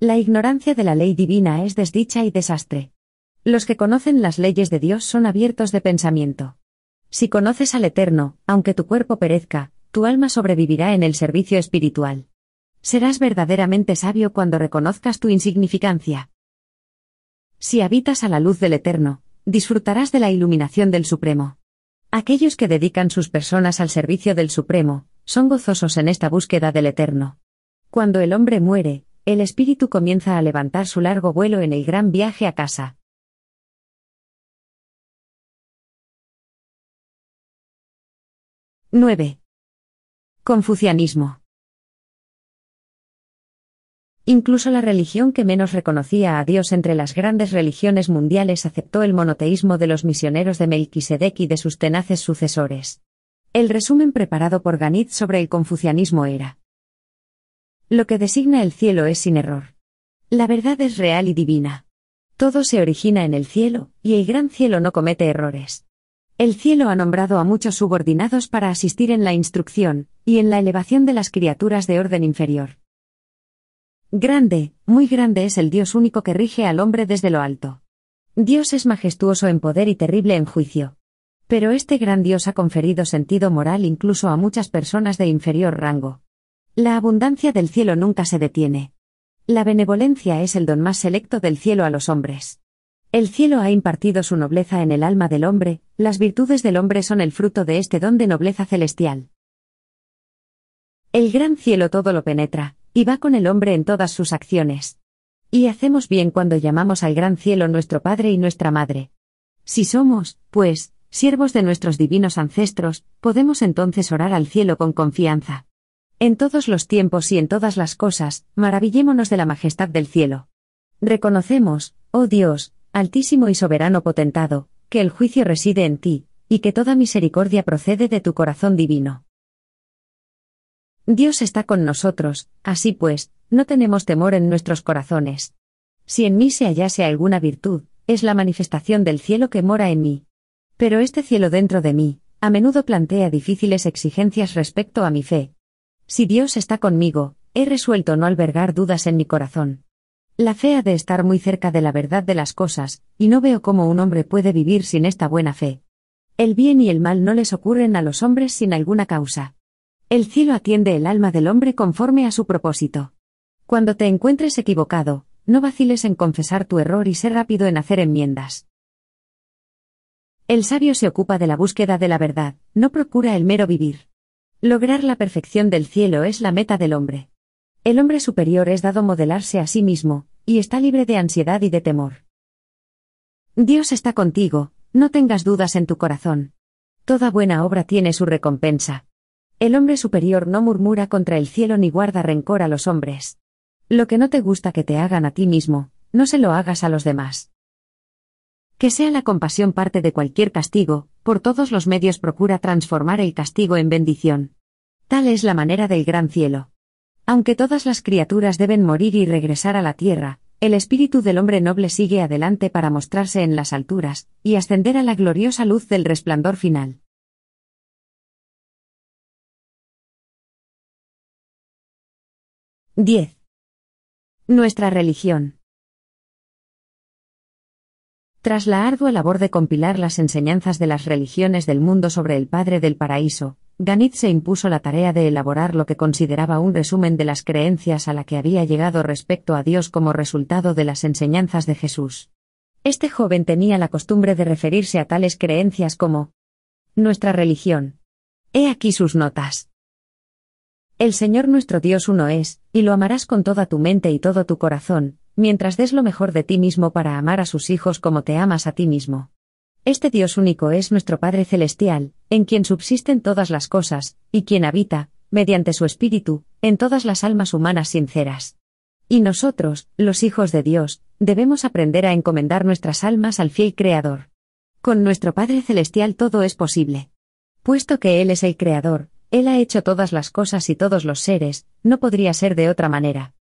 La ignorancia de la ley divina es desdicha y desastre. Los que conocen las leyes de Dios son abiertos de pensamiento. Si conoces al Eterno, aunque tu cuerpo perezca, tu alma sobrevivirá en el servicio espiritual. Serás verdaderamente sabio cuando reconozcas tu insignificancia. Si habitas a la luz del Eterno, disfrutarás de la iluminación del Supremo. Aquellos que dedican sus personas al servicio del Supremo, son gozosos en esta búsqueda del Eterno. Cuando el hombre muere, el espíritu comienza a levantar su largo vuelo en el gran viaje a casa. 9. Confucianismo. Incluso la religión que menos reconocía a Dios entre las grandes religiones mundiales aceptó el monoteísmo de los misioneros de Melquisedec y de sus tenaces sucesores. El resumen preparado por Ganit sobre el confucianismo era: Lo que designa el cielo es sin error. La verdad es real y divina. Todo se origina en el cielo, y el gran cielo no comete errores. El cielo ha nombrado a muchos subordinados para asistir en la instrucción, y en la elevación de las criaturas de orden inferior. Grande, muy grande es el Dios único que rige al hombre desde lo alto. Dios es majestuoso en poder y terrible en juicio. Pero este gran Dios ha conferido sentido moral incluso a muchas personas de inferior rango. La abundancia del cielo nunca se detiene. La benevolencia es el don más selecto del cielo a los hombres. El cielo ha impartido su nobleza en el alma del hombre, las virtudes del hombre son el fruto de este don de nobleza celestial. El gran cielo todo lo penetra, y va con el hombre en todas sus acciones. Y hacemos bien cuando llamamos al gran cielo nuestro Padre y nuestra Madre. Si somos, pues, siervos de nuestros divinos ancestros, podemos entonces orar al cielo con confianza. En todos los tiempos y en todas las cosas, maravillémonos de la majestad del cielo. Reconocemos, oh Dios, altísimo y soberano potentado, que el juicio reside en ti, y que toda misericordia procede de tu corazón divino. Dios está con nosotros, así pues, no tenemos temor en nuestros corazones. Si en mí se hallase alguna virtud, es la manifestación del cielo que mora en mí. Pero este cielo dentro de mí, a menudo plantea difíciles exigencias respecto a mi fe. Si Dios está conmigo, he resuelto no albergar dudas en mi corazón. La fe ha de estar muy cerca de la verdad de las cosas, y no veo cómo un hombre puede vivir sin esta buena fe. El bien y el mal no les ocurren a los hombres sin alguna causa. El cielo atiende el alma del hombre conforme a su propósito. Cuando te encuentres equivocado, no vaciles en confesar tu error y sé rápido en hacer enmiendas. El sabio se ocupa de la búsqueda de la verdad, no procura el mero vivir. Lograr la perfección del cielo es la meta del hombre. El hombre superior es dado modelarse a sí mismo, y está libre de ansiedad y de temor. Dios está contigo, no tengas dudas en tu corazón. Toda buena obra tiene su recompensa. El hombre superior no murmura contra el cielo ni guarda rencor a los hombres. Lo que no te gusta que te hagan a ti mismo, no se lo hagas a los demás. Que sea la compasión parte de cualquier castigo, por todos los medios procura transformar el castigo en bendición. Tal es la manera del gran cielo. Aunque todas las criaturas deben morir y regresar a la tierra, el espíritu del hombre noble sigue adelante para mostrarse en las alturas, y ascender a la gloriosa luz del resplandor final. Diez. Nuestra religión. Tras la ardua labor de compilar las enseñanzas de las religiones del mundo sobre el Padre del Paraíso, Ganit se impuso la tarea de elaborar lo que consideraba un resumen de las creencias a la que había llegado respecto a Dios como resultado de las enseñanzas de Jesús. Este joven tenía la costumbre de referirse a tales creencias como nuestra religión. He aquí sus notas. El Señor nuestro Dios uno es, y lo amarás con toda tu mente y todo tu corazón, mientras des lo mejor de ti mismo para amar a sus hijos como te amas a ti mismo. Este Dios único es nuestro Padre Celestial, en quien subsisten todas las cosas, y quien habita, mediante su Espíritu, en todas las almas humanas sinceras. Y nosotros, los hijos de Dios, debemos aprender a encomendar nuestras almas al fiel Creador. Con nuestro Padre Celestial todo es posible. Puesto que Él es el Creador, Él ha hecho todas las cosas y todos los seres, no podría ser de otra manera.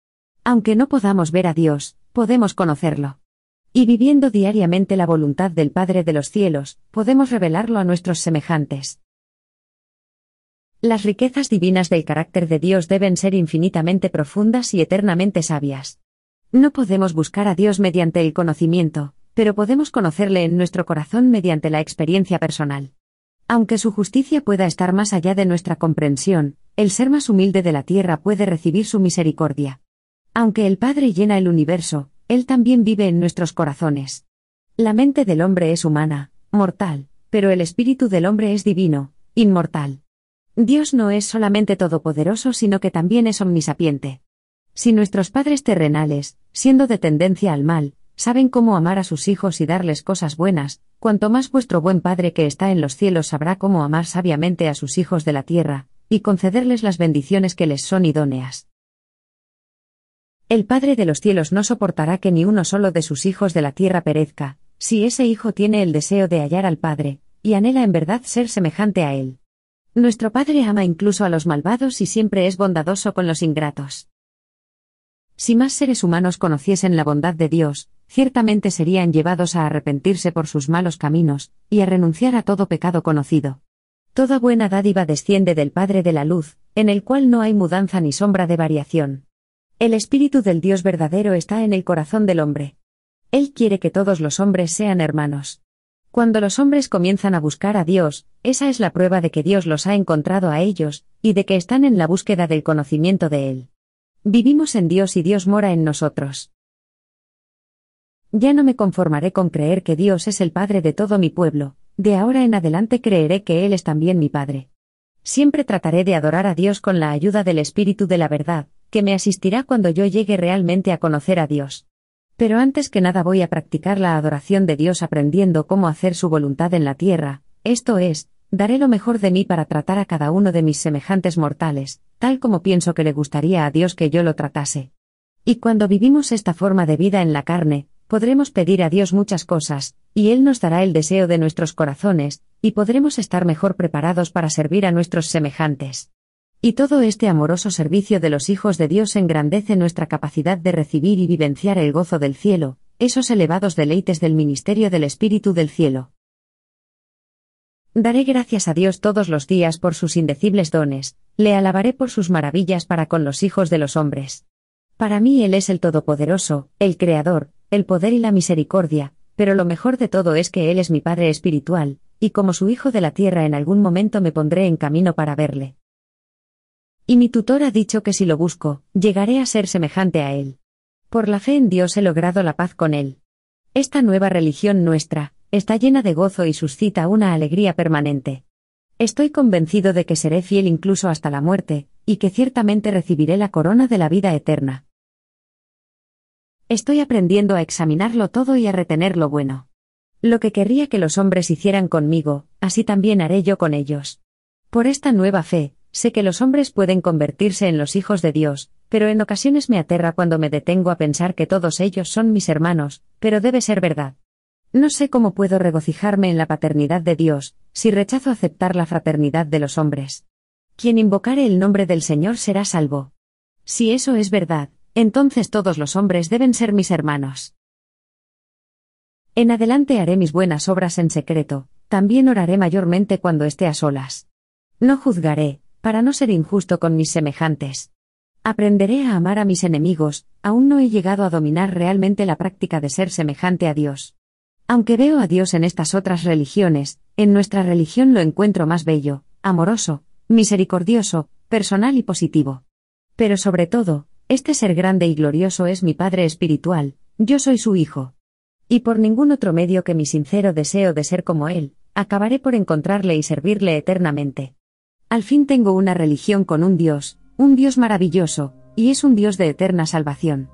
Aunque no podamos ver a Dios, podemos conocerlo. Y viviendo diariamente la voluntad del Padre de los cielos, podemos revelarlo a nuestros semejantes. Las riquezas divinas del carácter de Dios deben ser infinitamente profundas y eternamente sabias. No podemos buscar a Dios mediante el conocimiento, pero podemos conocerle en nuestro corazón mediante la experiencia personal. Aunque su justicia pueda estar más allá de nuestra comprensión, el ser más humilde de la tierra puede recibir su misericordia. Aunque el Padre llena el universo, él también vive en nuestros corazones. La mente del hombre es humana, mortal, pero el espíritu del hombre es divino, inmortal. Dios no es solamente todopoderoso, sino que también es omnisapiente. Si nuestros padres terrenales, siendo de tendencia al mal, saben cómo amar a sus hijos y darles cosas buenas, cuanto más vuestro buen Padre que está en los cielos sabrá cómo amar sabiamente a sus hijos de la tierra, y concederles las bendiciones que les son idóneas. El Padre de los cielos no soportará que ni uno solo de sus hijos de la tierra perezca, si ese hijo tiene el deseo de hallar al Padre, y anhela en verdad ser semejante a Él. Nuestro Padre ama incluso a los malvados y siempre es bondadoso con los ingratos. Si más seres humanos conociesen la bondad de Dios, ciertamente serían llevados a arrepentirse por sus malos caminos, y a renunciar a todo pecado conocido. Toda buena dádiva desciende del Padre de la Luz, en el cual no hay mudanza ni sombra de variación. El Espíritu del Dios verdadero está en el corazón del hombre. Él quiere que todos los hombres sean hermanos. Cuando los hombres comienzan a buscar a Dios, esa es la prueba de que Dios los ha encontrado a ellos, y de que están en la búsqueda del conocimiento de Él. Vivimos en Dios y Dios mora en nosotros. Ya no me conformaré con creer que Dios es el Padre de todo mi pueblo, de ahora en adelante creeré que Él es también mi Padre. Siempre trataré de adorar a Dios con la ayuda del Espíritu de la verdad, que me asistirá cuando yo llegue realmente a conocer a Dios. Pero antes que nada voy a practicar la adoración de Dios aprendiendo cómo hacer su voluntad en la tierra, esto es, daré lo mejor de mí para tratar a cada uno de mis semejantes mortales, tal como pienso que le gustaría a Dios que yo lo tratase. Y cuando vivimos esta forma de vida en la carne, podremos pedir a Dios muchas cosas, y Él nos dará el deseo de nuestros corazones, y podremos estar mejor preparados para servir a nuestros semejantes. Y todo este amoroso servicio de los hijos de Dios engrandece nuestra capacidad de recibir y vivenciar el gozo del cielo, esos elevados deleites del ministerio del Espíritu del cielo. Daré gracias a Dios todos los días por sus indecibles dones, le alabaré por sus maravillas para con los hijos de los hombres. Para mí Él es el Todopoderoso, el Creador, el poder y la misericordia, pero lo mejor de todo es que Él es mi Padre espiritual, y como su Hijo de la tierra en algún momento me pondré en camino para verle. Y mi tutor ha dicho que si lo busco, llegaré a ser semejante a Él. Por la fe en Dios he logrado la paz con Él. Esta nueva religión nuestra, está llena de gozo y suscita una alegría permanente. Estoy convencido de que seré fiel incluso hasta la muerte, y que ciertamente recibiré la corona de la vida eterna. Estoy aprendiendo a examinarlo todo y a retener lo bueno. Lo que querría que los hombres hicieran conmigo, así también haré yo con ellos. Por esta nueva fe, Sé que los hombres pueden convertirse en los hijos de Dios, pero en ocasiones me aterra cuando me detengo a pensar que todos ellos son mis hermanos, pero debe ser verdad. No sé cómo puedo regocijarme en la paternidad de Dios, si rechazo aceptar la fraternidad de los hombres. Quien invocare el nombre del Señor será salvo. Si eso es verdad, entonces todos los hombres deben ser mis hermanos. En adelante haré mis buenas obras en secreto, también oraré mayormente cuando esté a solas. No juzgaré, para no ser injusto con mis semejantes. Aprenderé a amar a mis enemigos, aún no he llegado a dominar realmente la práctica de ser semejante a Dios. Aunque veo a Dios en estas otras religiones, en nuestra religión lo encuentro más bello, amoroso, misericordioso, personal y positivo. Pero sobre todo, este ser grande y glorioso es mi Padre espiritual, yo soy su Hijo. Y por ningún otro medio que mi sincero deseo de ser como Él, acabaré por encontrarle y servirle eternamente. Al fin tengo una religión con un Dios, un Dios maravilloso, y es un Dios de eterna salvación.